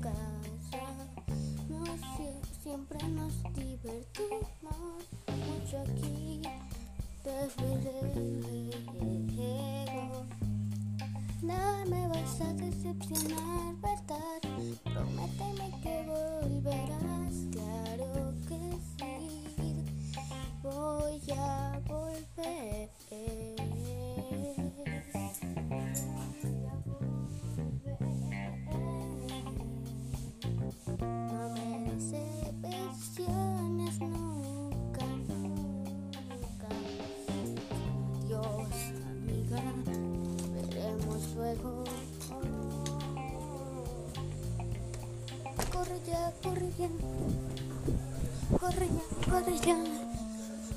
casa. Siempre nos divertimos mucho aquí. Te Desde Nada me vas a decepcionar, ¿verdad? Ya, corre ya. Corre ya, corre ya.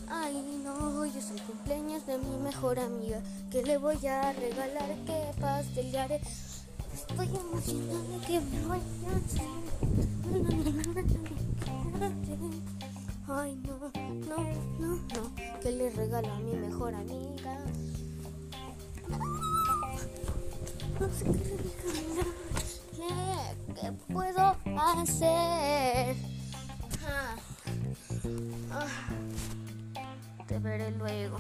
Ay, no, hoy es el cumpleaños de mi mejor amiga. ¿Qué le voy a regalar? ¿Qué pastelearé? Estoy emocionada que me vaya a. Ay, no, no, no, no. ¿Qué le regalo a mi mejor amiga? No sé qué regalar. ¿Qué, qué puedo hacer? Ah, ah. Te veré luego.